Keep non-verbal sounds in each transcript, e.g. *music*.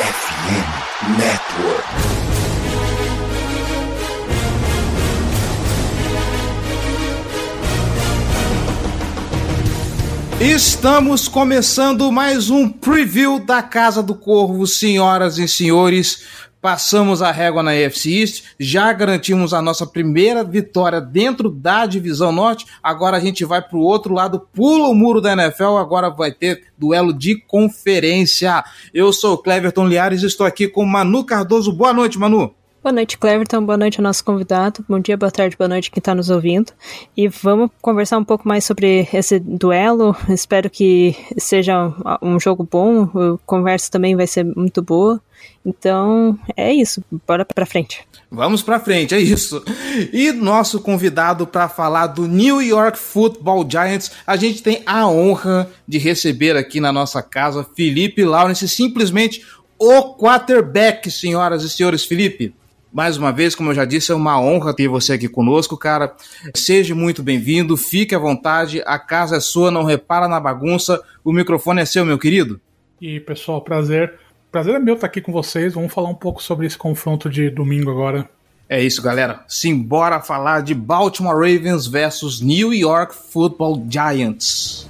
FM Network. Estamos começando mais um preview da Casa do Corvo, senhoras e senhores. Passamos a régua na AFC East, já garantimos a nossa primeira vitória dentro da divisão norte. Agora a gente vai para o outro lado, pula o muro da NFL. Agora vai ter duelo de conferência. Eu sou o Cleverton Liares, estou aqui com Manu Cardoso. Boa noite, Manu. Boa noite, Cleverton. Boa noite ao nosso convidado. Bom dia, boa tarde, boa noite quem está nos ouvindo. E vamos conversar um pouco mais sobre esse duelo. Espero que seja um jogo bom. A conversa também vai ser muito boa. Então, é isso. Bora pra frente. Vamos pra frente, é isso. E nosso convidado para falar do New York Football Giants, a gente tem a honra de receber aqui na nossa casa Felipe Lawrence, simplesmente o quarterback, senhoras e senhores. Felipe, mais uma vez, como eu já disse, é uma honra ter você aqui conosco, cara. Seja muito bem-vindo, fique à vontade, a casa é sua, não repara na bagunça, o microfone é seu, meu querido. E pessoal, prazer Prazer é meu estar aqui com vocês. Vamos falar um pouco sobre esse confronto de domingo agora. É isso, galera. Simbora falar de Baltimore Ravens versus New York Football Giants.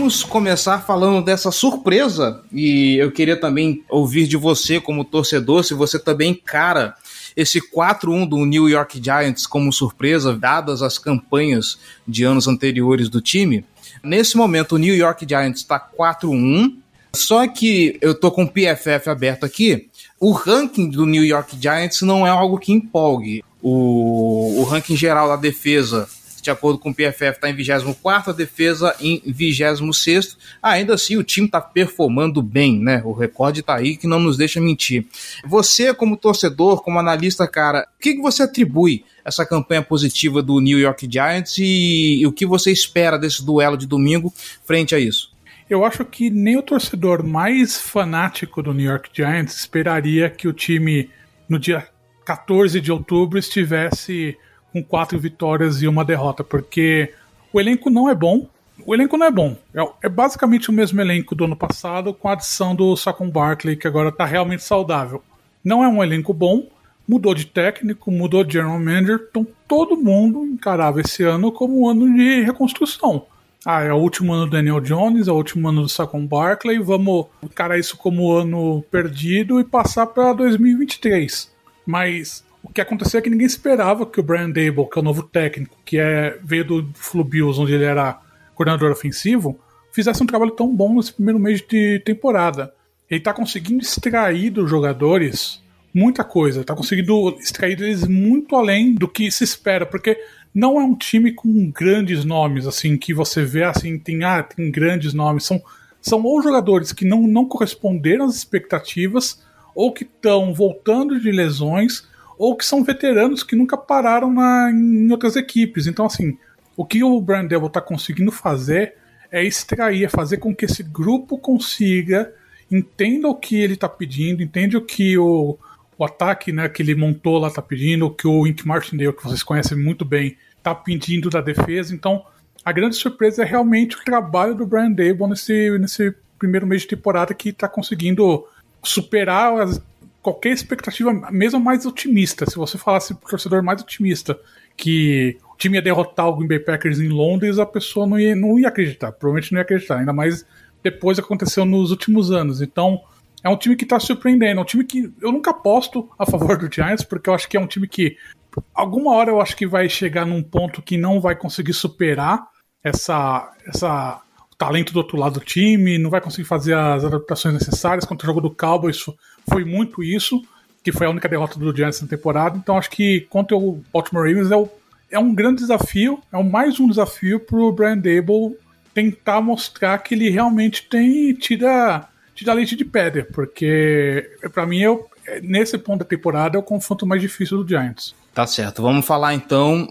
Vamos começar falando dessa surpresa e eu queria também ouvir de você como torcedor se você também encara esse 4-1 do New York Giants como surpresa, dadas as campanhas de anos anteriores do time. Nesse momento, o New York Giants está 4-1, só que eu tô com o PFF aberto aqui. O ranking do New York Giants não é algo que empolgue. O, o ranking geral da defesa de acordo com o PFF, está em 24, a defesa em 26. Ainda assim, o time está performando bem, né? O recorde está aí que não nos deixa mentir. Você, como torcedor, como analista, cara, o que, que você atribui essa campanha positiva do New York Giants e, e o que você espera desse duelo de domingo frente a isso? Eu acho que nem o torcedor mais fanático do New York Giants esperaria que o time, no dia 14 de outubro, estivesse com quatro vitórias e uma derrota, porque o elenco não é bom. O elenco não é bom. É, é basicamente o mesmo elenco do ano passado, com a adição do Saquon Barkley, que agora está realmente saudável. Não é um elenco bom, mudou de técnico, mudou de general manager, então todo mundo encarava esse ano como um ano de reconstrução. Ah, é o último ano do Daniel Jones, é o último ano do Saquon Barkley, vamos encarar isso como ano perdido e passar para 2023. Mas o que aconteceu é que ninguém esperava que o Brian Dable, que é o novo técnico, que é, veio do Flu Bills, onde ele era coordenador ofensivo, fizesse um trabalho tão bom nesse primeiro mês de temporada. Ele está conseguindo extrair dos jogadores muita coisa, está conseguindo extrair deles muito além do que se espera, porque não é um time com grandes nomes, assim, que você vê assim, tem, ah, tem grandes nomes, são, são ou jogadores que não, não corresponderam às expectativas, ou que estão voltando de lesões, ou que são veteranos que nunca pararam na, em outras equipes. Então, assim, o que o Brian Devil está conseguindo fazer é extrair, é fazer com que esse grupo consiga, entenda o que ele está pedindo, entende o que o, o ataque né, que ele montou lá está pedindo, o que o Ink Martindale, que vocês conhecem muito bem, está pedindo da defesa. Então, a grande surpresa é realmente o trabalho do Brian Dable nesse, nesse primeiro mês de temporada que está conseguindo superar as qualquer expectativa, mesmo mais otimista. Se você falasse pro torcedor mais otimista que o time ia derrotar o Green Bay Packers em Londres, a pessoa não ia, não ia acreditar. Provavelmente não ia acreditar, ainda mais depois que aconteceu nos últimos anos. Então, é um time que está surpreendendo. É um time que eu nunca aposto a favor do Giants, porque eu acho que é um time que, alguma hora, eu acho que vai chegar num ponto que não vai conseguir superar essa, essa talento do outro lado do time, não vai conseguir fazer as adaptações necessárias. Contra o jogo do Cowboys foi muito isso, que foi a única derrota do Giants na temporada. Então acho que contra o Baltimore Ravens é, o, é um grande desafio, é mais um desafio para o Brian Dable tentar mostrar que ele realmente tem tira, tira leite de pedra, porque para mim é, nesse ponto da temporada é o confronto mais difícil do Giants. Tá certo. Vamos falar então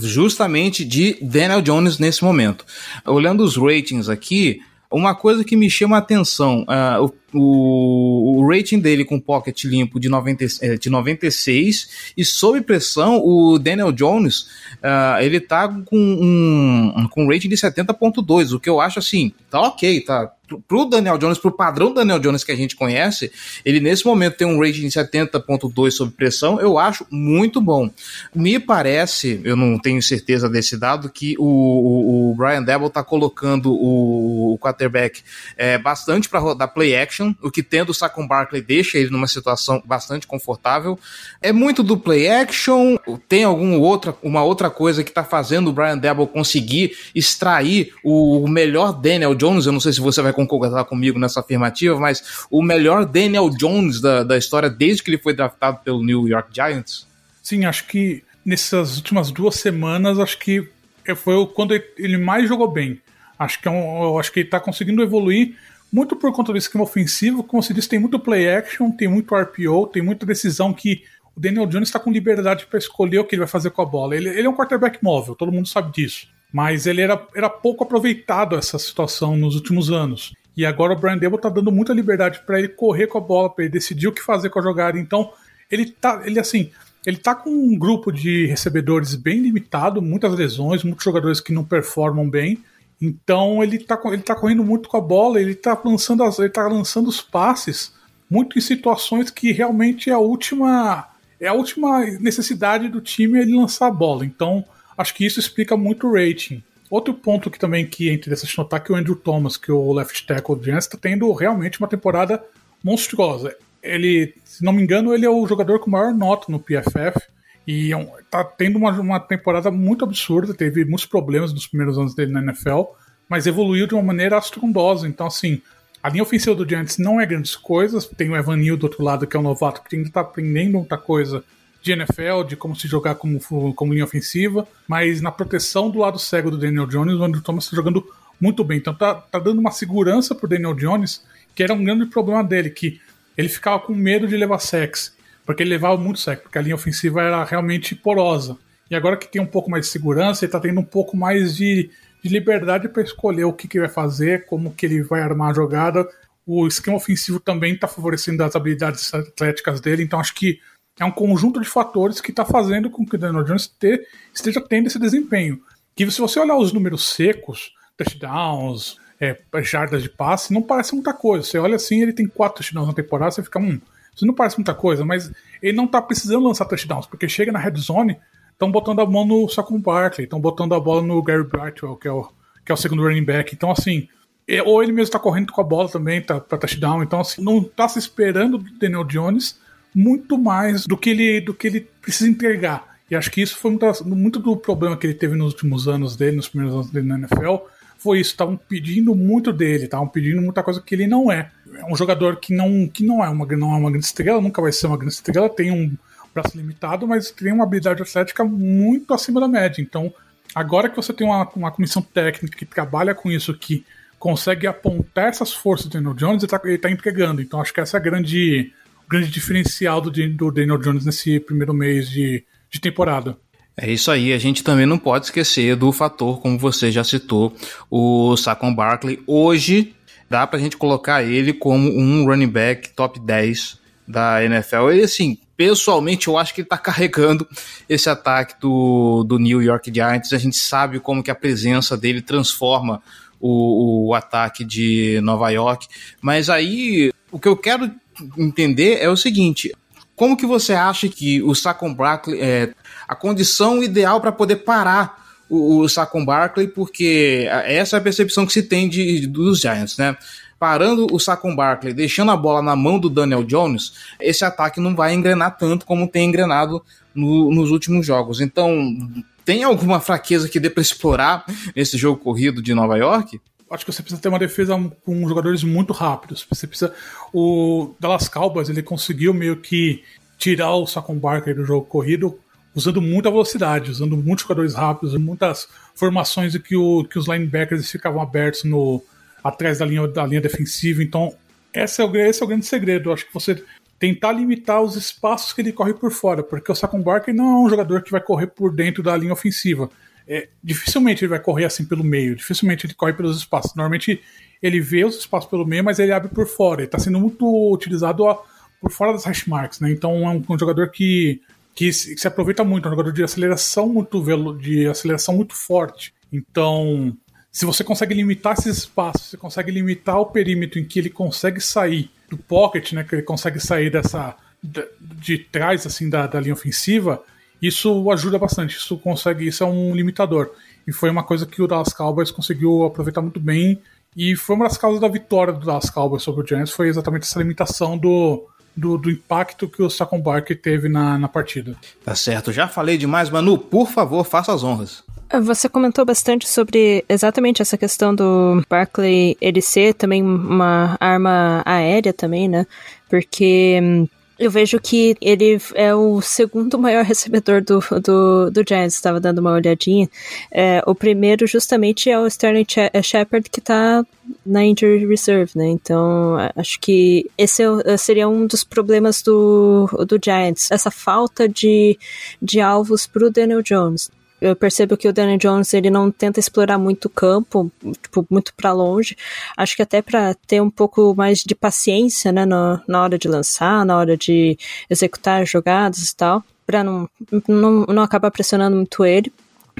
justamente de Daniel Jones nesse momento. Olhando os ratings aqui, uma coisa que me chama a atenção, uh, o, o, rating dele com pocket limpo de, 90, eh, de 96 e sob pressão, o Daniel Jones, uh, ele tá com um, com um rating de 70.2, o que eu acho assim, tá ok, tá pro Daniel Jones, pro padrão Daniel Jones que a gente conhece, ele nesse momento tem um rating de 70.2 sob pressão, eu acho muito bom. Me parece, eu não tenho certeza desse dado, que o, o, o Brian Devil tá colocando o, o quarterback é, bastante para rodar play action, o que tendo o Saquon Barkley deixa ele numa situação bastante confortável. É muito do play action, tem alguma outra, uma outra coisa que tá fazendo o Brian Devil conseguir extrair o melhor Daniel Jones, eu não sei se você vai concordar comigo nessa afirmativa, mas o melhor Daniel Jones da, da história desde que ele foi draftado pelo New York Giants? Sim, acho que nessas últimas duas semanas, acho que foi quando ele mais jogou bem. Acho que, é um, acho que ele está conseguindo evoluir muito por conta do esquema ofensivo. Como se diz, tem muito play action, tem muito RPO, tem muita decisão que o Daniel Jones está com liberdade para escolher o que ele vai fazer com a bola. Ele, ele é um quarterback móvel, todo mundo sabe disso mas ele era, era pouco aproveitado essa situação nos últimos anos. E agora o Brian Dable tá dando muita liberdade para ele correr com a bola, para ele decidir o que fazer com a jogada. Então, ele tá, ele assim, ele tá com um grupo de recebedores bem limitado, muitas lesões, muitos jogadores que não performam bem. Então, ele tá, ele tá correndo muito com a bola, ele tá lançando as, ele tá lançando os passes muito em situações que realmente é a última é a última necessidade do time ele lançar a bola. Então, Acho que isso explica muito o rating. Outro ponto que também que é interessante notar é que o Andrew Thomas, que é o left tackle do Giants, está tendo realmente uma temporada monstruosa. Ele, se não me engano, ele é o jogador com maior nota no PFF e está é tendo uma, uma temporada muito absurda. Teve muitos problemas nos primeiros anos dele na NFL, mas evoluiu de uma maneira astrondosa. Então, assim, a linha ofensiva do Giants não é grandes coisas. Tem o Evan Neal do outro lado, que é um novato que ainda está aprendendo muita coisa de NFL, de como se jogar como, como linha ofensiva, mas na proteção do lado cego do Daniel Jones, o Thomas está jogando muito bem. Então tá, tá dando uma segurança pro Daniel Jones, que era um grande problema dele, que ele ficava com medo de levar sex, porque ele levava muito sex, porque a linha ofensiva era realmente porosa. E agora que tem um pouco mais de segurança, ele tá tendo um pouco mais de, de liberdade para escolher o que, que vai fazer, como que ele vai armar a jogada. O esquema ofensivo também está favorecendo as habilidades atléticas dele, então acho que é um conjunto de fatores que está fazendo com que o Daniel Jones ter, esteja tendo esse desempenho. Que se você olhar os números secos, touchdowns, é, jardas de passe, não parece muita coisa. Você olha assim, ele tem quatro touchdowns na temporada, você fica, hum, isso não parece muita coisa, mas ele não está precisando lançar touchdowns, porque chega na red zone, estão botando a mão no Saquon Barkley, estão botando a bola no Gary Brightwell, que é o, que é o segundo running back. Então, assim, é, ou ele mesmo está correndo com a bola também tá, para touchdown. Então, assim, não está se esperando do Daniel Jones muito mais do que ele, do que ele precisa entregar. E acho que isso foi muito, muito do problema que ele teve nos últimos anos dele, nos primeiros anos dele na NFL. Foi isso, estavam pedindo muito dele, estavam pedindo muita coisa que ele não é. É um jogador que não, que não, é uma, não é uma grande estrela, nunca vai ser uma grande estrela, tem um braço limitado, mas tem uma habilidade atlética muito acima da média. Então, agora que você tem uma, uma comissão técnica que trabalha com isso, que consegue apontar essas forças do Daniel Jones, ele está tá entregando. Então, acho que essa é a grande grande diferencial do, do Daniel Jones nesse primeiro mês de, de temporada. É isso aí, a gente também não pode esquecer do fator, como você já citou, o Saquon Barkley. Hoje, dá pra gente colocar ele como um running back top 10 da NFL. E assim, pessoalmente, eu acho que ele tá carregando esse ataque do, do New York Giants. A gente sabe como que a presença dele transforma o, o ataque de Nova York. Mas aí, o que eu quero entender é o seguinte: como que você acha que o Saquon Barkley é a condição ideal para poder parar o, o Saquon Barkley? Porque essa é a percepção que se tem de, dos Giants, né? Parando o Saquon Barkley, deixando a bola na mão do Daniel Jones, esse ataque não vai engrenar tanto como tem engrenado no, nos últimos jogos. Então, tem alguma fraqueza que dê para explorar nesse jogo corrido de Nova York? Acho que você precisa ter uma defesa com jogadores muito rápidos. Você precisa. O Dallas Cowboys ele conseguiu meio que tirar o Saquon Barker do jogo corrido usando muita velocidade, usando muitos jogadores rápidos, muitas formações que, o, que os linebackers ficavam abertos no atrás da linha, da linha defensiva. Então, esse é, o, esse é o grande segredo. acho que você tentar limitar os espaços que ele corre por fora, porque o Saquon Barkley não é um jogador que vai correr por dentro da linha ofensiva. É, dificilmente ele vai correr assim pelo meio, dificilmente ele corre pelos espaços. Normalmente ele vê os espaços pelo meio, mas ele abre por fora. Ele está sendo muito utilizado por fora das hash marks, né? Então é um, um jogador que, que se, que se, aproveita muito, é um jogador de aceleração muito velo, de aceleração muito forte. Então, se você consegue limitar esses espaços, você consegue limitar o perímetro em que ele consegue sair do pocket, né, que ele consegue sair dessa de, de trás assim da, da linha ofensiva, isso ajuda bastante. Isso consegue, isso é um limitador. E foi uma coisa que o Dallas Cowboys conseguiu aproveitar muito bem. E foi uma das causas da vitória do Dallas Cowboys sobre o Giants, foi exatamente essa limitação do, do, do, impacto que o Saquon Barkley teve na, na partida. Tá certo, já falei demais, Manu, por favor, faça as honras. Você comentou bastante sobre exatamente essa questão do Barclay ele ser também uma arma aérea também, né? Porque hum, eu vejo que ele é o segundo *laughs* maior recebedor do, do, do Giants, estava dando uma olhadinha. É, o primeiro justamente é o Sterling é Shepard, que está na Injury Reserve, né? Então, acho que esse é seria um dos problemas do, do Giants, essa falta de, de alvos para o Daniel Jones eu percebo que o Daniel Jones ele não tenta explorar muito o campo, tipo, muito para longe. Acho que até para ter um pouco mais de paciência, né, na, na hora de lançar, na hora de executar jogadas e tal, para não, não, não acabar pressionando muito ele.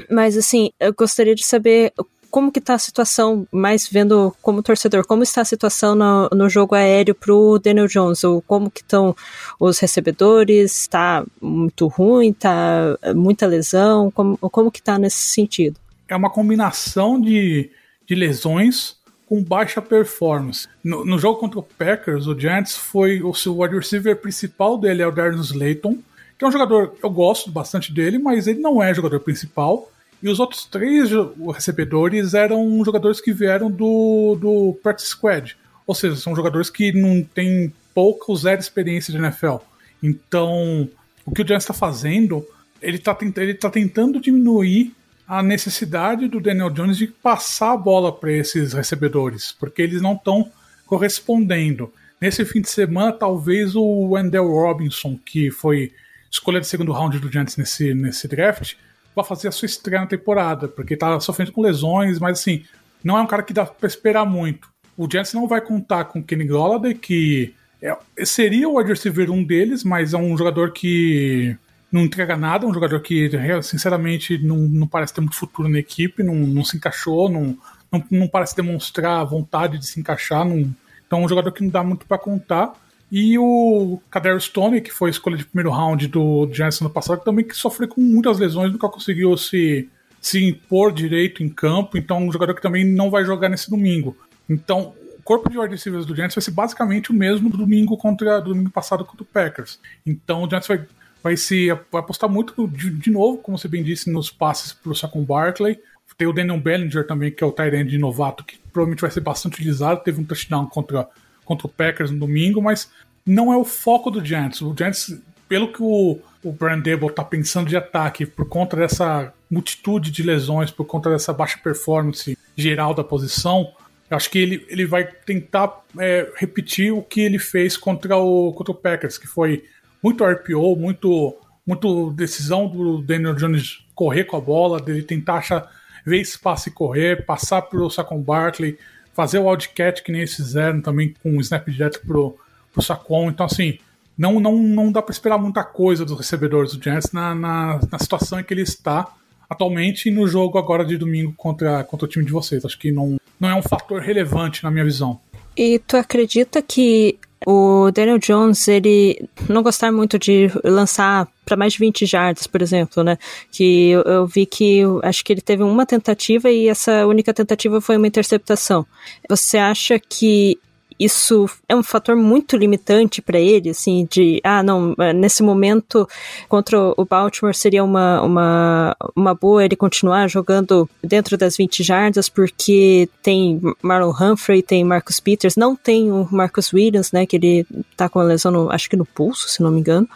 Mas assim, eu gostaria de saber como que tá a situação, mais vendo como torcedor, como está a situação no, no jogo aéreo pro Daniel Jones, ou como que estão os recebedores, tá muito ruim, tá muita lesão, como, como que tá nesse sentido? É uma combinação de, de lesões com baixa performance. No, no, jogo contra o Packers, o Giants foi o seu wide receiver principal dele é o Darius Slayton, que é um jogador, eu gosto bastante dele, mas ele não é jogador principal. E os outros três recebedores eram jogadores que vieram do, do Practice Squad. Ou seja, são jogadores que não têm pouca ou zero experiência de NFL. Então, o que o Giants está fazendo, ele está tá tentando diminuir a necessidade do Daniel Jones de passar a bola para esses recebedores, porque eles não estão correspondendo. Nesse fim de semana, talvez o Wendell Robinson, que foi escolha de segundo round do Giants nesse, nesse draft, vai fazer a sua estreia na temporada, porque tá sofrendo com lesões, mas assim, não é um cara que dá para esperar muito. O Giants não vai contar com Kenny Golladay, que é, seria o wide receiver um deles, mas é um jogador que não entrega nada, um jogador que sinceramente não, não parece ter muito futuro na equipe, não, não se encaixou, não, não, não parece demonstrar vontade de se encaixar, não, então é um jogador que não dá muito para contar. E o Kadarius Stone, que foi a escolha de primeiro round do Giants no passado, também que sofreu com muitas lesões, nunca conseguiu se, se impor direito em campo, então é um jogador que também não vai jogar nesse domingo. Então, o corpo de wide receivers do Giants vai ser basicamente o mesmo do domingo contra do domingo passado contra o Packers. Então o Giants vai, vai se vai apostar muito de, de novo, como você bem disse, nos passes para o Saquon Barkley. Tem o Daniel Bellinger também, que é o tight end novato, que provavelmente vai ser bastante utilizado. Teve um touchdown contra contra o Packers no domingo, mas não é o foco do Giants. O Giants, pelo que o, o Brian Dable está pensando de ataque, por conta dessa multitude de lesões, por conta dessa baixa performance geral da posição, eu acho que ele, ele vai tentar é, repetir o que ele fez contra o, contra o Packers, que foi muito RPO, muito, muito decisão do Daniel Jones correr com a bola, dele tentar achar, ver espaço e correr, passar pro Saquon Barkley, fazer o wildcat que nem eles fizeram também com o snap direto pro, pro Saquon. Então, assim, não, não, não dá para esperar muita coisa dos recebedores do Giants na, na, na, situação em que ele está atualmente e no jogo agora de domingo contra, contra o time de vocês. Acho que não, não é um fator relevante na minha visão. E tu acredita que o Daniel Jones, ele não gostar muito de lançar para mais de 20 jardas, por exemplo, né? Que eu, eu vi que acho que ele teve uma tentativa e essa única tentativa foi uma interceptação. Você acha que isso é um fator muito limitante para ele, assim, de, ah, não, nesse momento contra o Baltimore seria uma, uma, uma boa ele continuar jogando dentro das 20 jardas, porque tem Marlon Humphrey, tem Marcus Peters, não tem o Marcus Williams, né, que ele tá com a lesão, no, acho que no pulso, se não me engano.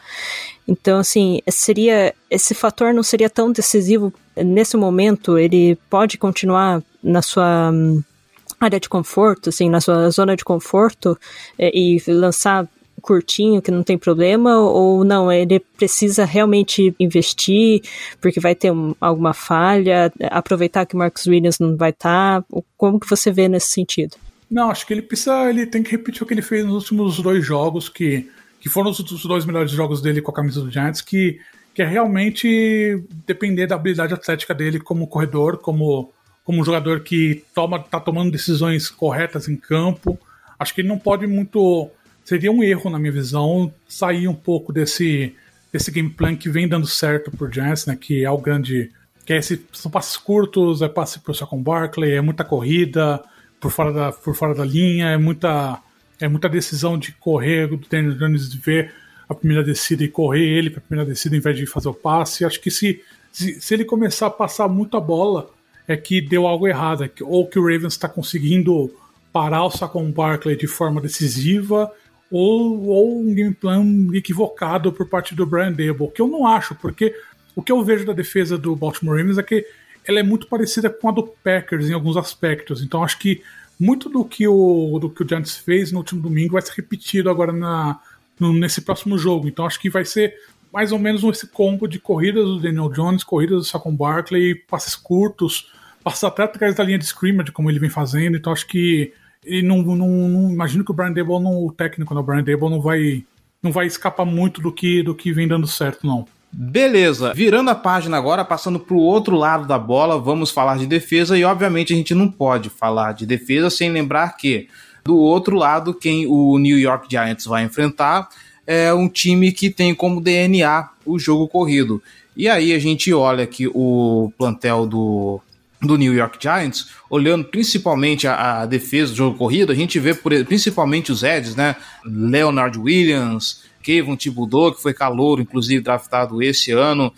Então, assim, seria esse fator não seria tão decisivo nesse momento. Ele pode continuar na sua área de conforto, assim, na sua zona de conforto é, e lançar curtinho, que não tem problema, ou não, ele precisa realmente investir, porque vai ter um, alguma falha, aproveitar que o Marcus Williams não vai estar, tá, como que você vê nesse sentido? Não, acho que ele precisa, ele tem que repetir o que ele fez nos últimos dois jogos, que, que foram os, os dois melhores jogos dele com a camisa do Giants, que, que é realmente depender da habilidade atlética dele como corredor, como, como um jogador que toma, tá tomando decisões corretas em campo. Acho que ele não pode muito seria um erro, na minha visão, sair um pouco desse, desse game plan que vem dando certo por Giants, né? Que é o grande. Que é esse, são passes curtos, é passe pro Saquon Barkley, é muita corrida por fora da, por fora da linha, é muita, é muita decisão de correr do Daniel Jones de ver a primeira descida e correr ele para a primeira descida em vez de fazer o passe. Acho que se, se, se ele começar a passar muita bola, é que deu algo errado, é ou que o Ravens está conseguindo parar o Saquon Barkley de forma decisiva ou, ou um game plan equivocado por parte do Brian Dable, que eu não acho, porque o que eu vejo da defesa do Baltimore Ravens é que ela é muito parecida com a do Packers em alguns aspectos. Então acho que muito do que o, do que o Giants fez no último domingo vai ser repetido agora na, no, nesse próximo jogo. Então acho que vai ser mais ou menos esse combo de corridas do Daniel Jones, corridas do Saquon Barkley, passes curtos, passes até atrás da linha de scrimmage, como ele vem fazendo. Então acho que e não, não, não, imagino que o Brian Dable, não, o técnico, né, o Brian Dable não vai, não vai escapar muito do que, do que vem dando certo, não. Beleza, virando a página agora, passando para o outro lado da bola, vamos falar de defesa e obviamente a gente não pode falar de defesa sem lembrar que do outro lado quem o New York Giants vai enfrentar é um time que tem como DNA o jogo corrido. E aí a gente olha que o plantel do do New York Giants, olhando principalmente a, a, defesa do jogo corrido, a gente vê por, principalmente os Eds, né? Leonard Williams, Kevin Thibodeau, que foi calouro, inclusive draftado esse ano.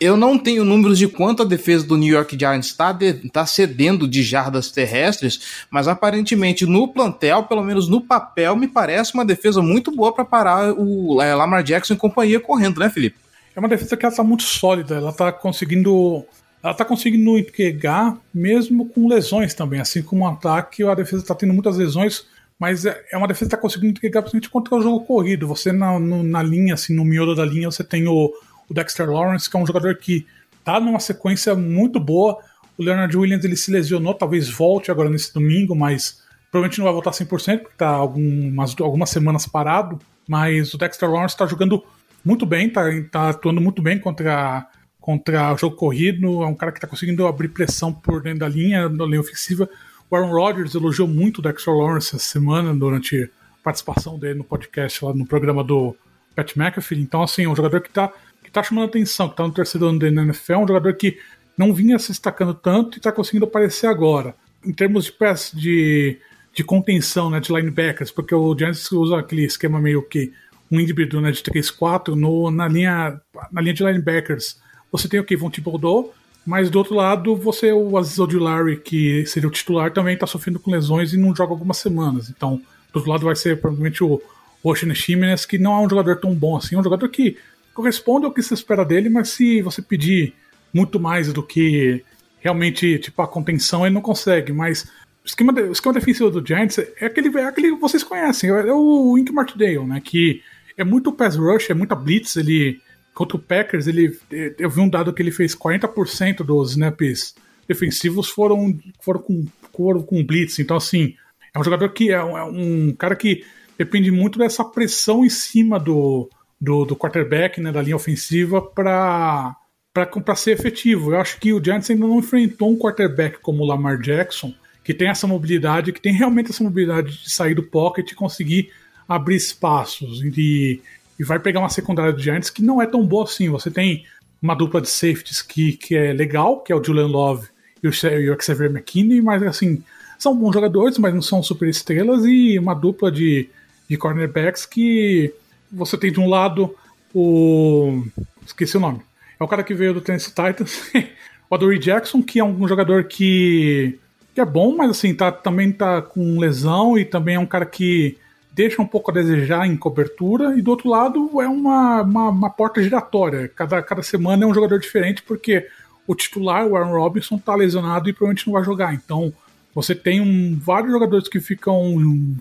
Eu não tenho números de quanto a defesa do New York Giants está tá cedendo de jardas terrestres, mas aparentemente no plantel, pelo menos no papel, me parece uma defesa muito boa para parar o é, Lamar Jackson e companhia correndo, né, Felipe? É uma defesa que ela está muito sólida, ela está conseguindo ela está conseguindo entregar mesmo com lesões também, assim como o ataque, a defesa está tendo muitas lesões, mas é, é uma defesa que está conseguindo entregar principalmente contra o jogo corrido. Você na, no, na linha, assim, no miolo da linha, você tem o, o Dexter Lawrence, que é um jogador que está numa sequência muito boa. O Leonard Williams ele se lesionou, talvez volte agora nesse domingo, mas provavelmente não vai voltar 100%, porque está algumas, algumas semanas parado. Mas o Dexter Lawrence está jogando muito bem, está tá atuando muito bem contra contra o jogo corrido, é um cara que está conseguindo abrir pressão por dentro da linha, na linha ofensiva. O Aaron Rodgers elogiou muito o Dexter Lawrence essa semana, durante a participação dele no podcast, lá no programa do Pat McAfee. Então, assim, é um jogador que está que tá chamando atenção, que está no terceiro ano da NFL, um jogador que não vinha se destacando tanto e está conseguindo aparecer agora. Em termos de peça de, de contenção, né, de linebackers, porque o Giants usa aquele esquema meio que um híbrido né, de 3-4 na linha, na linha de linebackers você tem o Kevin Thibodeau, mas do outro lado, você, o Aziz Ojulari, que seria o titular, também está sofrendo com lesões e não joga algumas semanas. Então, do outro lado vai ser provavelmente o Oshine Ximenez, que não é um jogador tão bom assim, é um jogador que corresponde ao que se espera dele, mas se você pedir muito mais do que realmente tipo a contenção, ele não consegue. Mas o esquema, de, esquema defensivo do Giants é aquele, é aquele que vocês conhecem, é o Ink Martindale, né? Que é muito pass rush, é muita blitz, ele Contra o Packers, ele, eu vi um dado que ele fez 40% dos snaps defensivos foram, foram, com, foram com blitz. Então, assim, é um jogador que é um, é um cara que depende muito dessa pressão em cima do, do, do quarterback, né, da linha ofensiva, para para ser efetivo. Eu acho que o Giants ainda não enfrentou um quarterback como o Lamar Jackson, que tem essa mobilidade, que tem realmente essa mobilidade de sair do pocket e conseguir abrir espaços. E e vai pegar uma secundária do Giants que não é tão boa assim. Você tem uma dupla de safeties que, que é legal, que é o Julian Love e o, e o Xavier McKinney, mas assim, são bons jogadores, mas não são super estrelas, e uma dupla de, de cornerbacks que você tem de um lado o. esqueci o nome. É o cara que veio do Tennessee Titans, *laughs* o Adoree Jackson, que é um jogador que, que é bom, mas assim, tá, também tá com lesão e também é um cara que deixa um pouco a desejar em cobertura, e do outro lado é uma, uma, uma, porta giratória. Cada, cada semana é um jogador diferente, porque o titular, o Aaron Robinson, está lesionado e provavelmente não vai jogar. Então Você tem um, vários jogadores que ficam,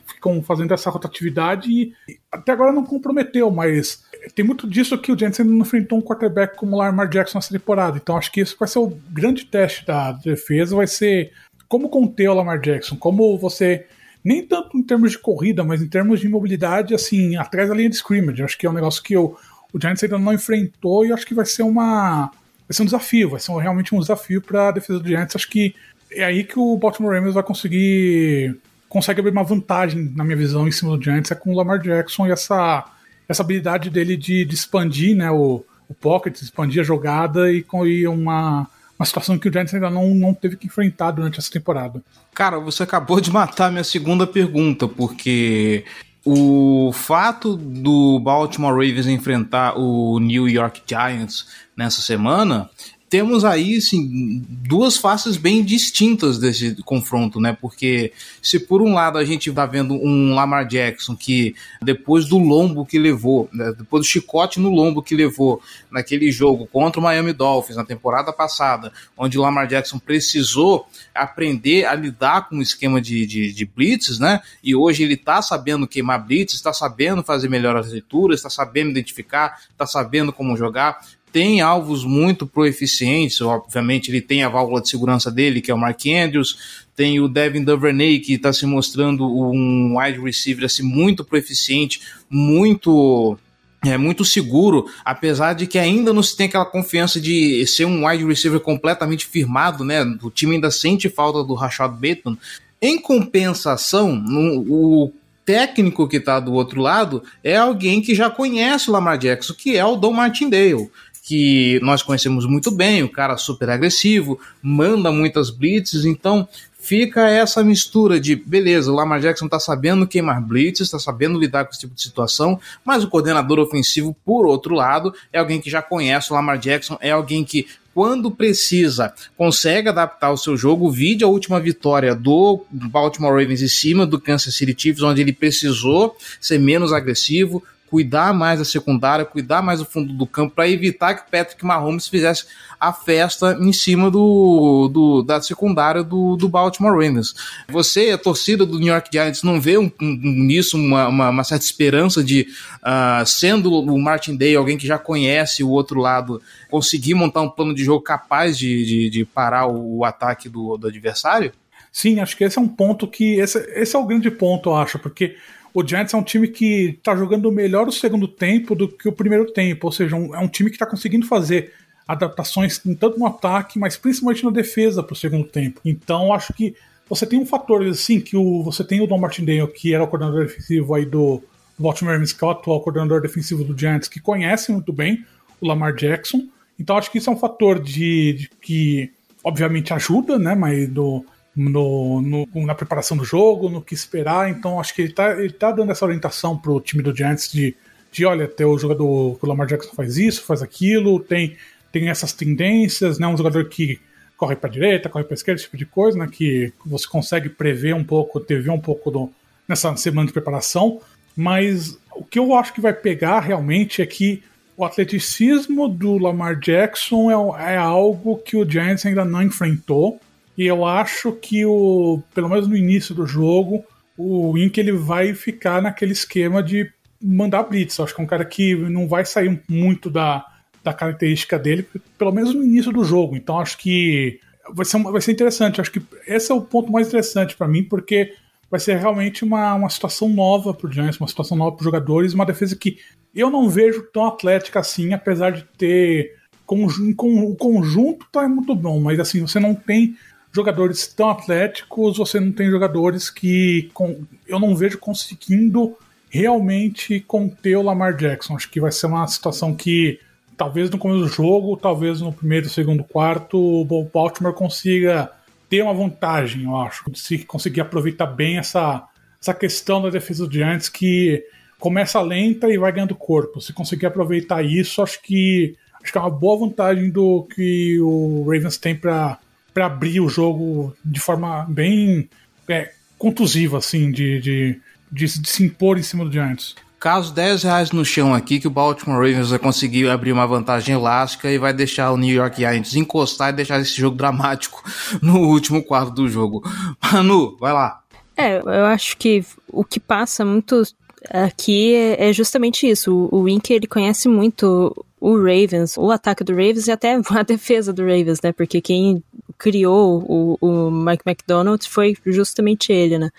ficam fazendo essa rotatividade e até agora não comprometeu, mas tem muito disso que o Giants ainda não enfrentou um quarterback como o Lamar Jackson nessa temporada. Então acho que isso vai ser o grande teste da defesa, vai ser como conter o Lamar Jackson, como você nem tanto em termos de corrida, mas em termos de mobilidade, assim, atrás da linha de scrimmage. Acho que é um negócio que o, Giants ainda não enfrentou e acho que vai ser uma vai ser um desafio, vai ser realmente um desafio para a defesa do Giants. Acho que é aí que o Baltimore Ravens vai conseguir consegue abrir uma vantagem na minha visão em cima do Giants é com o Lamar Jackson e essa essa habilidade dele de, de expandir, né, o, o pocket, expandir a jogada e com e uma uma situação que o Giants ainda não, não teve que enfrentar durante essa temporada. Cara, você acabou de matar minha segunda pergunta, porque o fato do Baltimore Ravens enfrentar o New York Giants nessa semana temos aí sim, duas faces bem distintas desse confronto, né? Porque se por um lado a gente está vendo um Lamar Jackson que depois do lombo que levou, né? depois do chicote no lombo que levou naquele jogo contra o Miami Dolphins na temporada passada, onde o Lamar Jackson precisou aprender a lidar com o esquema de, de, de blitzes, né? E hoje ele está sabendo queimar blitzes, está sabendo fazer melhor as leituras, está sabendo identificar, está sabendo como jogar tem alvos muito proeficientes, obviamente ele tem a válvula de segurança dele, que é o Mark Andrews, tem o Devin Duvernay, que está se mostrando um wide receiver assim, muito proeficiente, muito é muito seguro, apesar de que ainda não se tem aquela confiança de ser um wide receiver completamente firmado, né? O time ainda sente falta do Rashad Bateman. Em compensação, o técnico que está do outro lado é alguém que já conhece o Lamar Jackson, que é o Don Martindale que nós conhecemos muito bem, o cara super agressivo, manda muitas blitzes, então fica essa mistura de, beleza, o Lamar Jackson tá sabendo queimar blitzes, tá sabendo lidar com esse tipo de situação, mas o coordenador ofensivo, por outro lado, é alguém que já conhece o Lamar Jackson, é alguém que quando precisa, consegue adaptar o seu jogo. Vide a última vitória do Baltimore Ravens em cima do Kansas City Chiefs, onde ele precisou ser menos agressivo, cuidar mais da secundária, cuidar mais do fundo do campo para evitar que o Patrick Mahomes fizesse a festa em cima do, do da secundária do, do Baltimore Ravens. Você, a torcida do New York Giants, não vê um, um, nisso uma, uma, uma, certa esperança de, uh, sendo o Martin Day alguém que já conhece o outro lado, conseguir montar um plano de jogo capaz de, de, de parar o, o ataque do, do adversário? Sim, acho que esse é um ponto que. Esse, esse é o grande ponto, eu acho, porque o Giants é um time que está jogando melhor o segundo tempo do que o primeiro tempo, ou seja, um, é um time que está conseguindo fazer adaptações tanto no ataque, mas principalmente na defesa para o segundo tempo. Então acho que você tem um fator assim que o, você tem o Don Martindale, que era o coordenador defensivo aí do, do Baltimore Ravens, que é o atual coordenador defensivo do Giants, que conhece muito bem o Lamar Jackson. Então acho que isso é um fator de, de que obviamente ajuda, né? Mas do, no, no, na preparação do jogo, no que esperar. Então acho que ele está ele tá dando essa orientação pro time do Giants de, de olha, ter o jogador, o Lamar Jackson faz isso, faz aquilo, tem, tem essas tendências, né? Um jogador que corre para direita, corre para esquerda, esse tipo de coisa, né? Que você consegue prever um pouco, ter um pouco do, nessa semana de preparação. Mas o que eu acho que vai pegar realmente é que o atleticismo do Lamar Jackson é, é algo que o Giants ainda não enfrentou. E eu acho que o, pelo menos no início do jogo, o Ink ele vai ficar naquele esquema de mandar blitz. Eu acho que é um cara que não vai sair muito da, da característica dele, pelo menos no início do jogo. Então acho que vai ser, vai ser interessante. Acho que esse é o ponto mais interessante para mim, porque vai ser realmente uma, uma situação nova para o Giants, uma situação nova para os jogadores, uma defesa que eu não vejo tão atlética assim, apesar de ter. Com, com, o conjunto tá muito bom, mas assim, você não tem jogadores tão atléticos, você não tem jogadores que com, eu não vejo conseguindo realmente conter o Lamar Jackson. Acho que vai ser uma situação que talvez no começo do jogo, talvez no primeiro, segundo, quarto, o Baltimore consiga ter uma vantagem, eu acho, se conseguir aproveitar bem essa, essa questão da defesa do Giants que começa lenta e vai ganhando corpo. Se conseguir aproveitar isso, acho que acho que é uma boa vantagem do que o Ravens tem para para abrir o jogo de forma bem é, contusiva, assim, de, de, de, de, se impor em cima do Giants. Caso 10 reais no chão aqui, que o Baltimore Ravens vai conseguir abrir uma vantagem elástica e vai deixar o New York Giants encostar e deixar esse jogo dramático *laughs* no último quarto do jogo. Manu, vai lá. É, eu acho que o que passa muito aqui é, é justamente isso. O, Wink, ele conhece muito o Ravens, o ataque do Ravens e até *laughs* a defesa do Ravens, né? Porque quem criou o, o Mike McDonald foi justamente ele, né?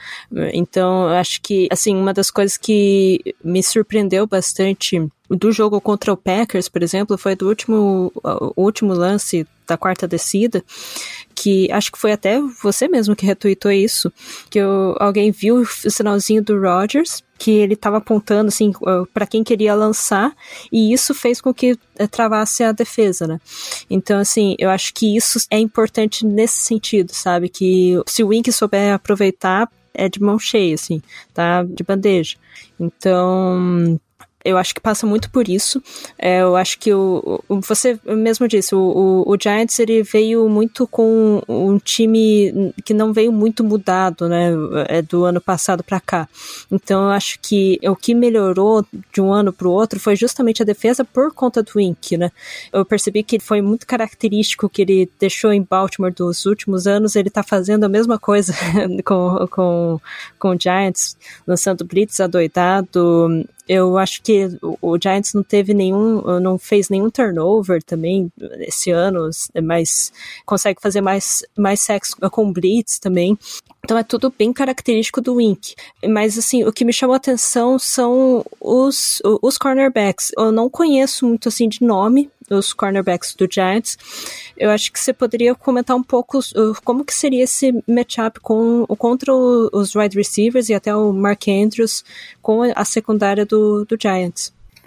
Então, acho que, assim, uma das coisas que me surpreendeu bastante do jogo contra o Packers, por exemplo, foi do último, último lance da quarta descida, que acho que foi até você mesmo que retweetou isso, que eu, alguém viu o sinalzinho do Rogers, que ele estava apontando assim para quem queria lançar, e isso fez com que eh, travasse a defesa, né? Então, assim, eu acho que isso é importante nesse sentido, sabe? Que se o Wink souber aproveitar, é de mão cheia, assim, tá? De bandeja. Então, eu acho que passa muito por isso. É, eu acho que o, o, você mesmo disse, o, o, o, Giants ele veio muito com um time que não veio muito mudado, né, é, do ano passado para cá. Então eu acho que o que melhorou de um ano para o outro foi justamente a defesa por conta do Wink, né. Eu percebi que foi muito característico que ele deixou em Baltimore dos últimos anos, ele tá fazendo a mesma coisa *laughs* com, com, com o Giants, lançando blitz adoidado, eu acho que o Giants não teve nenhum, não fez nenhum turnover também esse ano, mas consegue fazer mais, mais sexo com blitz também. Então é tudo bem característico do Wink. Mas assim, o que me chamou a atenção são os, os cornerbacks. Eu não conheço muito assim de nome os cornerbacks do Giants. Eu acho que você poderia comentar um pouco como que seria esse matchup com, contra os wide receivers e até o Mark Andrews com a secundária do, do Giants.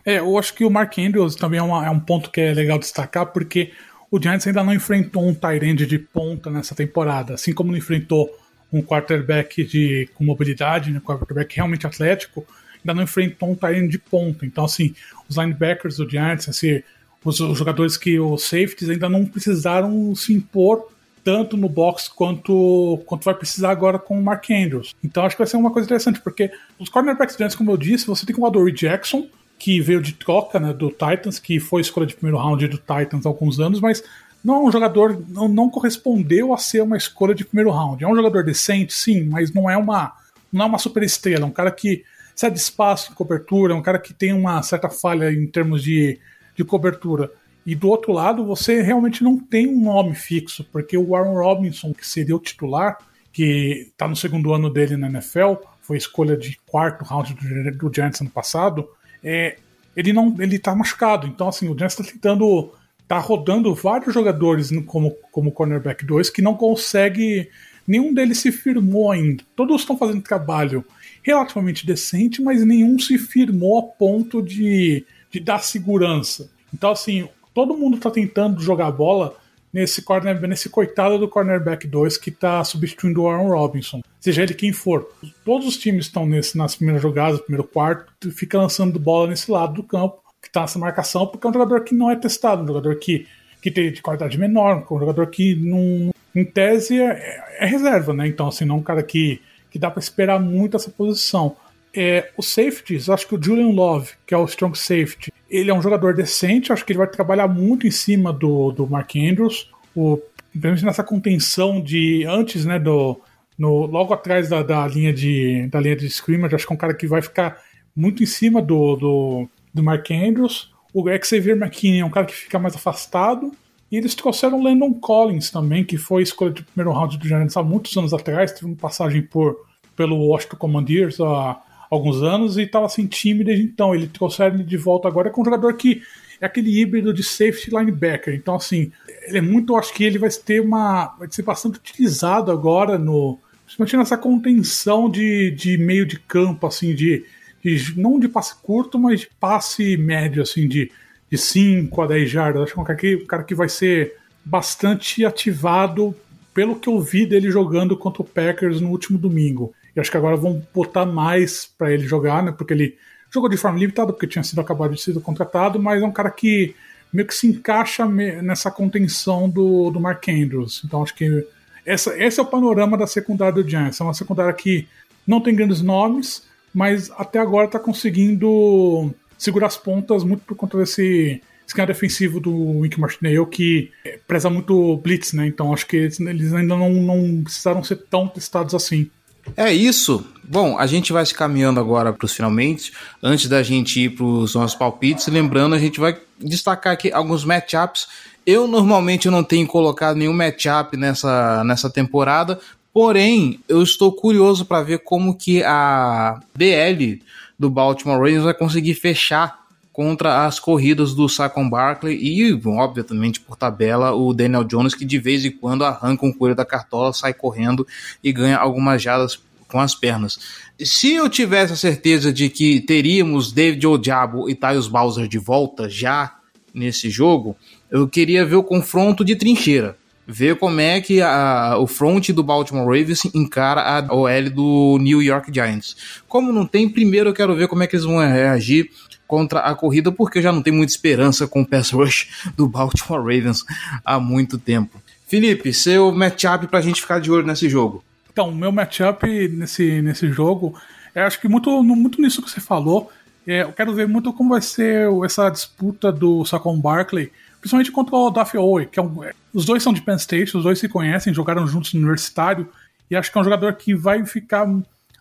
É, eu acho que o Mark Andrews também é, uma, é um ponto que é legal destacar, porque o Giants ainda não enfrentou um tight end de ponta nessa temporada, assim como não enfrentou um quarterback de, com mobilidade, né, um quarterback realmente atlético, ainda não enfrentou um tight de ponta. Então, assim, os linebackers do Giants, assim, os, os, jogadores que os safeties ainda não precisaram se impor tanto no box quanto, quanto vai precisar agora com o Mark Andrews. Então acho que vai ser uma coisa interessante, porque os cornerbacks Giants, como eu disse, você tem o Adoree Jackson, que veio de troca né, do Titans, que foi escolha de primeiro round do Titans há alguns anos, mas não é um jogador, não, não correspondeu a ser uma escolha de primeiro round. É um jogador decente, sim, mas não é uma, não é uma super estrela. É um cara que cede espaço em cobertura, é um cara que tem uma certa falha em termos de, de cobertura. E do outro lado, você realmente não tem um nome fixo, porque o Warren Robinson, que seria o titular, que está no segundo ano dele na NFL, foi escolha de quarto round do, do Giants ano passado, é, ele não ele está machucado. Então, assim, o Giants está tentando tá rodando vários jogadores como, como cornerback 2 que não consegue. Nenhum deles se firmou ainda. Todos estão fazendo trabalho relativamente decente, mas nenhum se firmou a ponto de, de dar segurança. Então, assim, todo mundo está tentando jogar bola nesse, corner, nesse coitado do cornerback 2 que está substituindo o Aaron Robinson. Seja ele quem for. Todos os times estão nesse, nas primeiras jogadas, primeiro quarto, fica lançando bola nesse lado do campo que está nessa marcação, porque é um jogador que não é testado, um jogador que, que tem de qualidade menor, um jogador que, não, em tese, é, é reserva, né? Então, assim, não é um cara que, que dá para esperar muito essa posição. É, os safeties, acho que o Julian Love, que é o strong safety, ele é um jogador decente, acho que ele vai trabalhar muito em cima do, do Mark Andrews, o, principalmente nessa contenção de antes, né, do, no, logo atrás da, da, linha de da linha de scrimmage, acho que é um cara que vai ficar muito em cima do, do, do Mark Andrews. O Xavier McKinney é um cara que fica mais afastado. E eles trouxeram o Landon Collins também, que foi escolha de primeiro round do Giants há muitos anos atrás. Teve uma passagem por, pelo Washington Commanders há alguns anos e estava sem time desde então. Ele trouxeram ele de volta agora com um jogador que é aquele híbrido de safety linebacker. Então, assim, ele é muito. Acho que ele vai ter uma. Vai ser bastante utilizado agora no. Principalmente nessa contenção de, de meio de campo, assim, de de, não de passe curto, mas de passe médio, assim, de, de 5 a 10 jardas. Acho que é cara que, um cara que vai ser bastante ativado pelo que eu vi dele jogando contra o Packers no último domingo. E acho que agora vão botar mais para ele jogar, né? Porque ele jogou de forma limitada, porque tinha sido acabado de ser contratado, mas é um cara que meio que se encaixa nessa contenção do, do Mark Andrews. Então acho que essa, esse é o panorama da secundária do Giants. É uma secundária que não tem grandes nomes, mas até agora está conseguindo segurar as pontas muito por conta desse esquema defensivo do Wink Martinelli, que preza muito blitz, né? Então acho que eles, ainda não, não precisaram ser tão testados assim. É isso. Bom, a gente vai se caminhando agora para os finalmente. Antes da gente ir para os nossos palpites, lembrando, a gente vai destacar aqui alguns matchups. Eu normalmente não tenho colocado nenhum matchup nessa, nessa temporada, porém eu estou curioso para ver como que a BL do Baltimore Ravens vai conseguir fechar contra as corridas do Saquon Barkley e, obviamente, por tabela, o Daniel Jones, que de vez em quando arranca um coelho da cartola, sai correndo e ganha algumas jadas com as pernas. Se eu tivesse a certeza de que teríamos David Odiabo e Tyus Bowser de volta já nesse jogo, eu queria ver o confronto de trincheira. Ver como é que a, o front do Baltimore Ravens encara a OL do New York Giants. Como não tem, primeiro eu quero ver como é que eles vão reagir contra a corrida, porque eu já não tenho muita esperança com o pass rush do Baltimore Ravens há muito tempo. Felipe, seu matchup para a gente ficar de olho nesse jogo. Então, o meu matchup nesse, nesse jogo, eu acho que muito, muito nisso que você falou, é, eu quero ver muito como vai ser essa disputa do Saquon Barkley, principalmente contra o Duffy Owe, que é um, os dois são de Penn State, os dois se conhecem, jogaram juntos no universitário, e acho que é um jogador que vai ficar.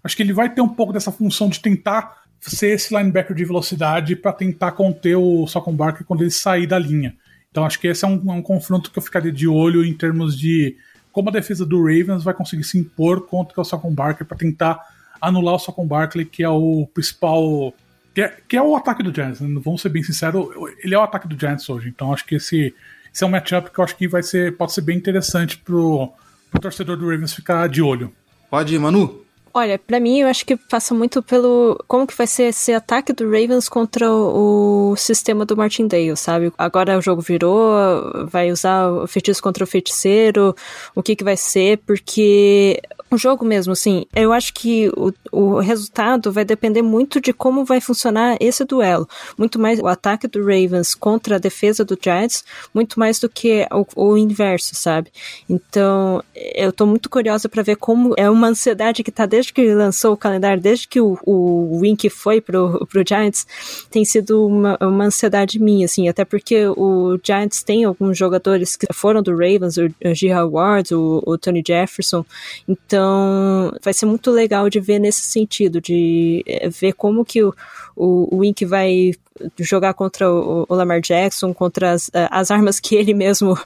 Acho que ele vai ter um pouco dessa função de tentar ser esse linebacker de velocidade para tentar conter o Socon Barker quando ele sair da linha. Então acho que esse é um, é um, confronto que eu ficaria de olho em termos de como a defesa do Ravens vai conseguir se impor contra o Socon Barker para tentar anular o Socon Barkley, que é o principal. Que é, que é o ataque do Giants. Né? Vamos ser bem sinceros, ele é o ataque do Giants hoje. Então acho que esse, esse é um matchup que eu acho que vai ser, pode ser bem interessante pro, pro torcedor do Ravens ficar de olho. Pode ir, Manu. Olha, para mim eu acho que passa muito pelo como que vai ser esse ataque do Ravens contra o, sistema do Martindale, sabe? Agora o jogo virou, vai usar o feitiço contra o feiticeiro, o que que vai ser, porque o jogo mesmo, assim, eu acho que o, o resultado vai depender muito de como vai funcionar esse duelo. Muito mais o ataque do Ravens contra a defesa do Giants, muito mais do que o, o inverso, sabe? Então, eu tô muito curiosa para ver como é uma ansiedade que tá desde que lançou o calendário, desde que o, o Wink foi pro, pro Giants, tem sido uma, uma ansiedade minha, assim, até porque o Giants tem alguns jogadores que foram do Ravens, o, o G. Howard, o, o Tony Jefferson, então então, vai ser muito legal de ver nesse sentido, de eh, ver como que o, o, o Wink vai jogar contra o, o Lamar Jackson, contra as, eh, as armas que ele mesmo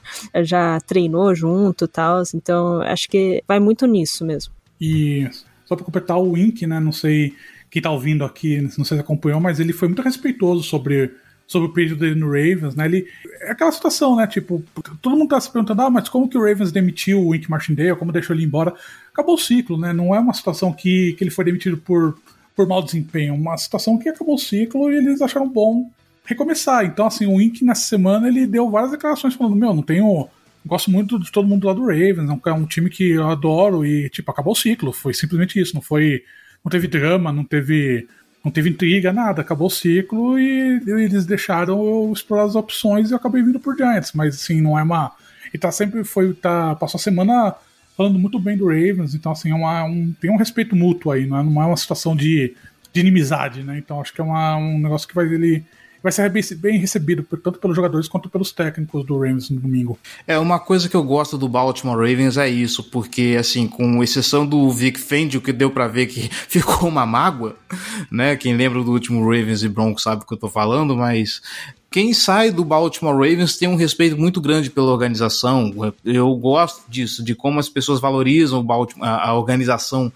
já treinou junto e tal. Então, acho que vai muito nisso mesmo. E só para completar o Wink, né? Não sei quem tá ouvindo aqui, não sei se acompanhou, mas ele foi muito respeitoso sobre sobre o período dele no Ravens, né? Ele, é aquela situação, né? Tipo, todo mundo tá se perguntando, ah, mas como que o Ravens demitiu o Wink Martindale, como deixou ele embora? Acabou o ciclo, né? Não é uma situação que, que ele foi demitido por, por mau desempenho, uma situação que acabou o ciclo e eles acharam bom recomeçar. Então, assim, o Wink nessa semana ele deu várias declarações falando, meu, não tenho. Gosto muito de todo mundo lá do Ravens, é um time que eu adoro e, tipo, acabou o ciclo. Foi simplesmente isso, não foi. Não teve drama, não teve não teve intriga, nada, acabou o ciclo e eles deixaram eu explorar as opções e eu acabei vindo por Giants, mas assim, não é uma. E tá sempre foi. Tá, passou a semana falando muito bem do Ravens, então assim, é uma, um, tem um respeito mútuo aí, não é, não é uma situação de, de inimizade, né? Então acho que é uma, um negócio que vai ele vai ser bem, recebido tanto pelos jogadores quanto pelos técnicos do Ravens no domingo. É, uma coisa que eu gosto do Baltimore Ravens é isso, porque assim, com exceção do Vic Fendi, o que deu para ver que *laughs* ficou uma mágoa, né? Quem lembra do último Ravens e Broncos sabe o que eu tô falando, mas quem sai do Baltimore Ravens tem um respeito muito grande pela organização. Eu gosto disso, de como as pessoas valorizam a organização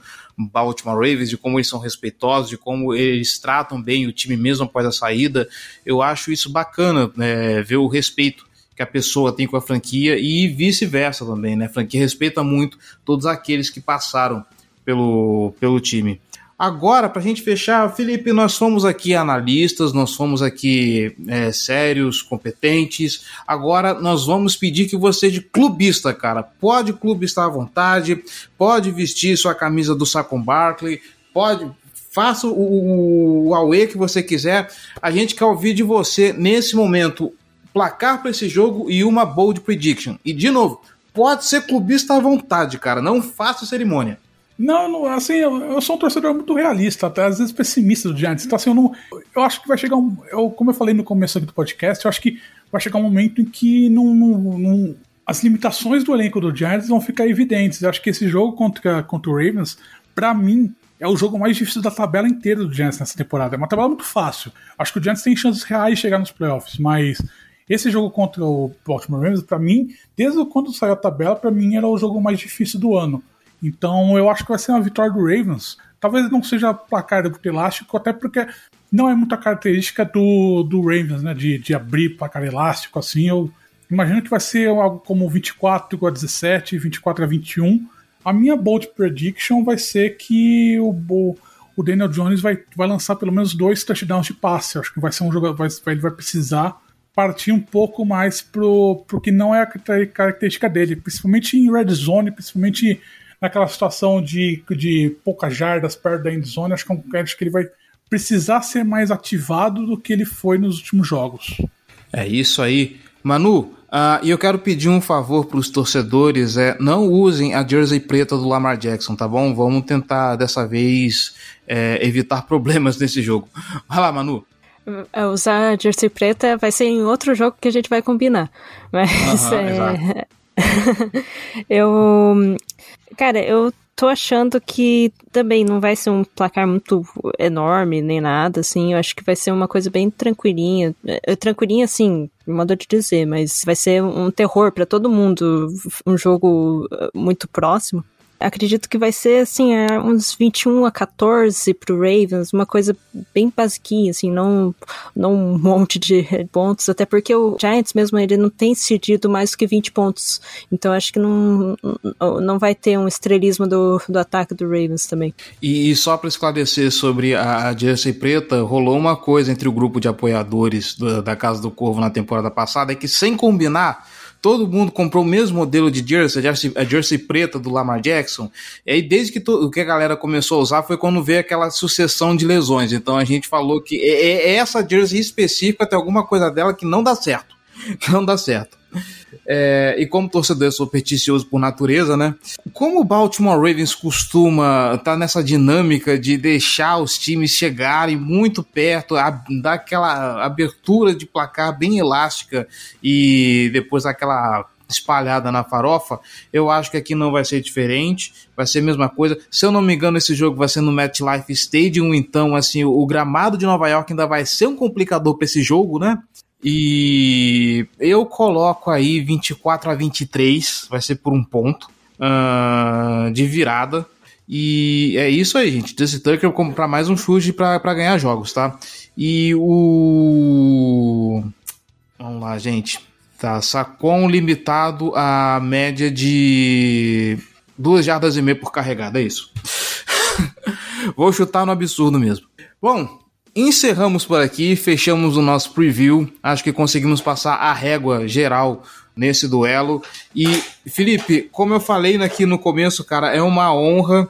Baltimore Ravens, de como eles são respeitosos, de como eles tratam bem o time mesmo após a saída. Eu acho isso bacana, né, ver o respeito que a pessoa tem com a franquia e vice-versa também, né? A franquia respeita muito todos aqueles que passaram pelo, pelo time. Agora, para a gente fechar, Felipe, nós fomos aqui analistas, nós fomos aqui é, sérios, competentes. Agora nós vamos pedir que você, de clubista, cara, pode clubistar à vontade, pode vestir sua camisa do Sacon Barkley, pode. Faça o, o, o Aue que você quiser. A gente quer ouvir de você, nesse momento, placar para esse jogo e uma bold prediction. E, de novo, pode ser clubista à vontade, cara. Não faça cerimônia. Não, não assim, eu, eu, sou um torcedor muito realista, até às vezes pessimista do Giants. Então, assim, eu, não, eu acho que vai chegar um. Eu, como eu falei no começo aqui do podcast, eu acho que vai chegar um momento em que não, não, não as limitações do elenco do Giants vão ficar evidentes. Eu acho que esse jogo contra, contra o Ravens, para mim, é o jogo mais difícil da tabela inteira do Giants nessa temporada. É uma tabela muito fácil. Acho que o Giants tem chances reais de chegar nos playoffs, mas esse jogo contra o Baltimore Ravens, para mim, desde quando saiu a tabela, para mim era o jogo mais difícil do ano. Então eu acho que vai ser uma vitória do Ravens. Talvez não seja placar de elástico, até porque não é muita característica do, do Ravens, né? De, de abrir placar elástico assim. Eu imagino que vai ser algo como 24 a 17, 24 a 21. A minha bold prediction vai ser que o, o, o Daniel Jones vai, vai lançar pelo menos dois touchdowns de passe. acho que vai ser um jogador. Vai, ele vai precisar partir um pouco mais pro, pro que não é a característica dele, principalmente em red zone, principalmente naquela situação de, de poucas jardas perto da endzone, acho que, é acho que ele vai precisar ser mais ativado do que ele foi nos últimos jogos. É isso aí. Manu, uh, e eu quero pedir um favor para os torcedores, é não usem a jersey preta do Lamar Jackson, tá bom? Vamos tentar dessa vez é, evitar *laughs* problemas nesse jogo. Vai lá, Manu. É, usar a jersey preta vai ser em outro jogo que a gente vai combinar. Mas uh -huh, é... *laughs* eu Cara, eu tô achando que também não vai ser um placar muito enorme nem nada, assim. Eu acho que vai ser uma coisa bem tranquilinha. É, tranquilinha, assim, modo de dizer, mas vai ser um terror para todo mundo. Um jogo uh, muito próximo. Acredito que vai ser, assim, é, uns 21 a 14 pro Ravens, uma coisa bem basiquinha, assim, não, não um *laughs* monte de pontos, até porque o Giants mesmo, ele não tem cedido mais do que 20 pontos, então acho que não, não vai ter um estrelismo do, do ataque do Ravens também. E, e só para esclarecer sobre a, a Jersey Preta, rolou uma coisa entre o grupo de apoiadores do, da Casa do Corvo na temporada passada, é que sem combinar, todo mundo comprou o mesmo modelo de jersey, a jersey, a jersey preta do Lamar Jackson. E aí, desde que o que a galera começou a usar foi quando veio aquela sucessão de lesões. Então a gente falou que é, é, é essa jersey específica tem alguma coisa dela que não dá certo. *laughs* Não dá certo. É, e como torcedor sou supersticioso por natureza, né? Como o Baltimore Ravens costuma estar tá nessa dinâmica de deixar os times chegarem muito perto, a, dar aquela abertura de placar bem elástica e depois aquela espalhada na farofa, eu acho que aqui não vai ser diferente, vai ser a mesma coisa. Se eu não me engano, esse jogo vai ser no MetLife Stadium, então assim, o gramado de Nova York ainda vai ser um complicador para esse jogo, né? E eu coloco aí 24 a 23, vai ser por um ponto uh, de virada. E é isso aí, gente. Desse Tucker comprar mais um chute para ganhar jogos, tá? E o. Vamos lá, gente. Tá, Sacon limitado a média de duas jardas e meia por carregada, é isso. *laughs* Vou chutar no absurdo mesmo. Bom, Encerramos por aqui, fechamos o nosso preview. Acho que conseguimos passar a régua geral nesse duelo. E, Felipe, como eu falei aqui no começo, cara, é uma honra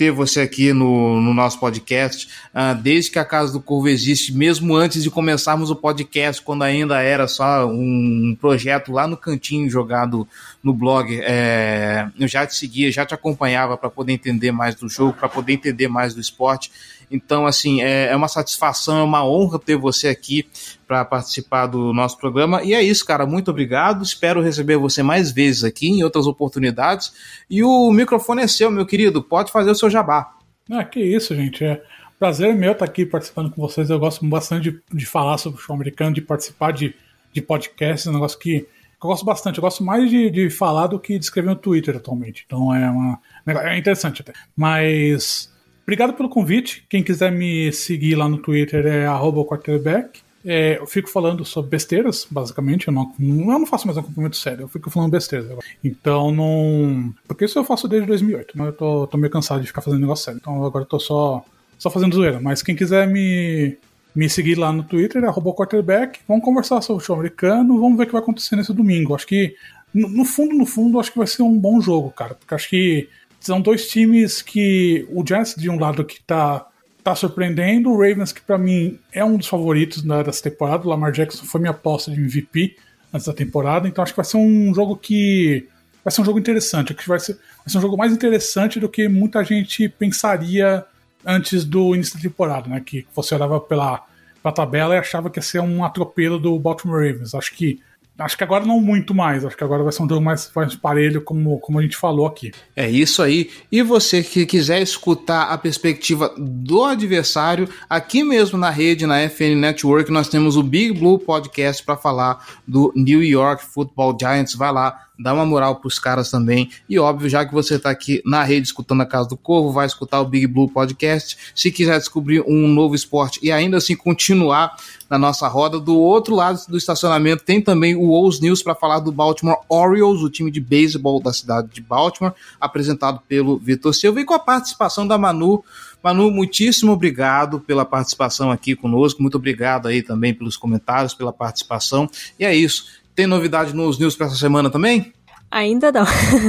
ter você aqui no, no nosso podcast. Uh, desde que a Casa do Corvo existe, mesmo antes de começarmos o podcast, quando ainda era só um projeto lá no cantinho jogado no blog, é, eu já te seguia, já te acompanhava para poder entender mais do jogo, para poder entender mais do esporte. Então, assim, é, é uma satisfação, é uma honra ter você aqui para participar do nosso programa. E é isso, cara. Muito obrigado. Espero receber você mais vezes aqui em outras oportunidades. E o microfone é seu, meu querido. Pode fazer o seu jabá. Ah, que isso, gente. É prazer meu estar aqui participando com vocês. Eu gosto bastante de, de falar sobre o show americano, de participar de, de podcasts, um negócio que eu gosto bastante. Eu gosto mais de, de falar do que de escrever no Twitter atualmente. Então é uma. É interessante até. Mas Obrigado pelo convite. Quem quiser me seguir lá no Twitter é quarterback. É, eu fico falando sobre besteiras, basicamente. Eu não, eu não faço mais um cumprimento sério, eu fico falando besteiras. Então, não. Porque isso eu faço desde 2008, mas eu tô, tô meio cansado de ficar fazendo negócio sério. Então, agora eu tô só, só fazendo zoeira. Mas quem quiser me, me seguir lá no Twitter é quarterback. Vamos conversar sobre o show americano, vamos ver o que vai acontecer nesse domingo. Acho que, no, no fundo, no fundo, acho que vai ser um bom jogo, cara. Porque acho que são dois times que o Giants de um lado que tá tá surpreendendo, o Ravens que para mim é um dos favoritos né, dessa temporada, o Lamar Jackson foi minha aposta de MVP antes da temporada, então acho que vai ser um jogo que vai ser um jogo interessante. Que vai ser, vai ser um jogo mais interessante do que muita gente pensaria antes do início da temporada, né? Que você olhava pela, pela tabela e achava que ia ser um atropelo do Baltimore Ravens. Acho que Acho que agora não muito mais, acho que agora vai ser um jogo mais, mais parelho, como, como a gente falou aqui. É isso aí. E você que quiser escutar a perspectiva do adversário, aqui mesmo na rede, na FN Network, nós temos o Big Blue Podcast para falar do New York Football Giants. Vai lá, dá uma moral pros caras também. E óbvio, já que você tá aqui na rede escutando a Casa do Corvo, vai escutar o Big Blue Podcast. Se quiser descobrir um novo esporte e ainda assim continuar na nossa roda, do outro lado do estacionamento tem também o Ous News para falar do Baltimore Orioles, o time de beisebol da cidade de Baltimore, apresentado pelo Vitor Silva e com a participação da Manu. Manu, muitíssimo obrigado pela participação aqui conosco. Muito obrigado aí também pelos comentários, pela participação. E é isso. Tem novidade nos news para essa semana também? Ainda não.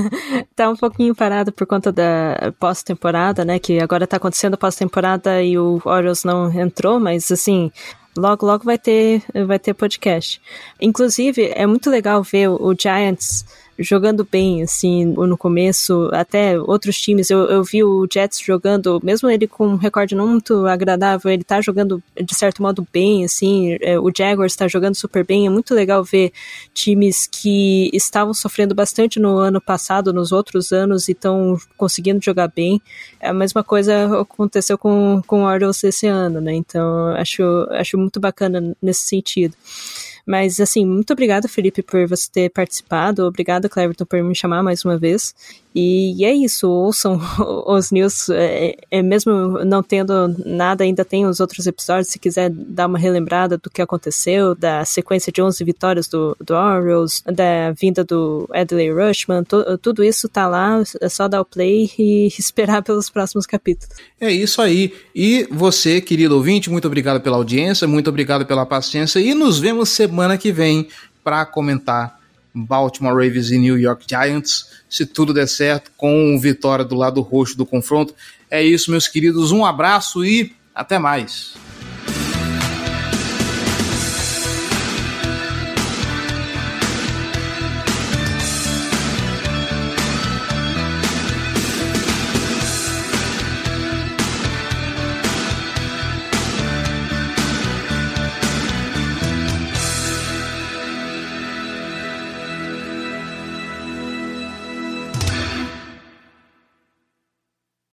*laughs* tá um pouquinho parado por conta da pós-temporada, né? Que agora tá acontecendo pós-temporada e o Orioles não entrou, mas assim, logo logo vai ter vai ter podcast. Inclusive, é muito legal ver o Giants jogando bem, assim, no começo, até outros times, eu, eu vi o Jets jogando, mesmo ele com um recorde não muito agradável, ele tá jogando de certo modo bem, assim, é, o Jaguars tá jogando super bem, é muito legal ver times que estavam sofrendo bastante no ano passado, nos outros anos, e estão conseguindo jogar bem. A mesma coisa aconteceu com, com o Orioles esse ano, né, então acho, acho muito bacana nesse sentido. Mas, assim, muito obrigada, Felipe, por você ter participado. Obrigado, Cleverton, por me chamar mais uma vez. E, é isso, ouçam *laughs* os news, é, é, mesmo não tendo nada, ainda tem os outros episódios, se quiser dar uma relembrada do que aconteceu, da sequência de 11 vitórias do, do Orioles, da vinda do Adley Rushman, to, tudo isso tá lá, é só dar o play e *laughs* esperar pelos próximos capítulos. É isso aí. E você, querido ouvinte, muito obrigado pela audiência, muito obrigado pela paciência e nos vemos semana que vem para comentar Baltimore Ravens e New York Giants, se tudo der certo, com vitória do lado roxo do confronto. É isso, meus queridos. Um abraço e até mais.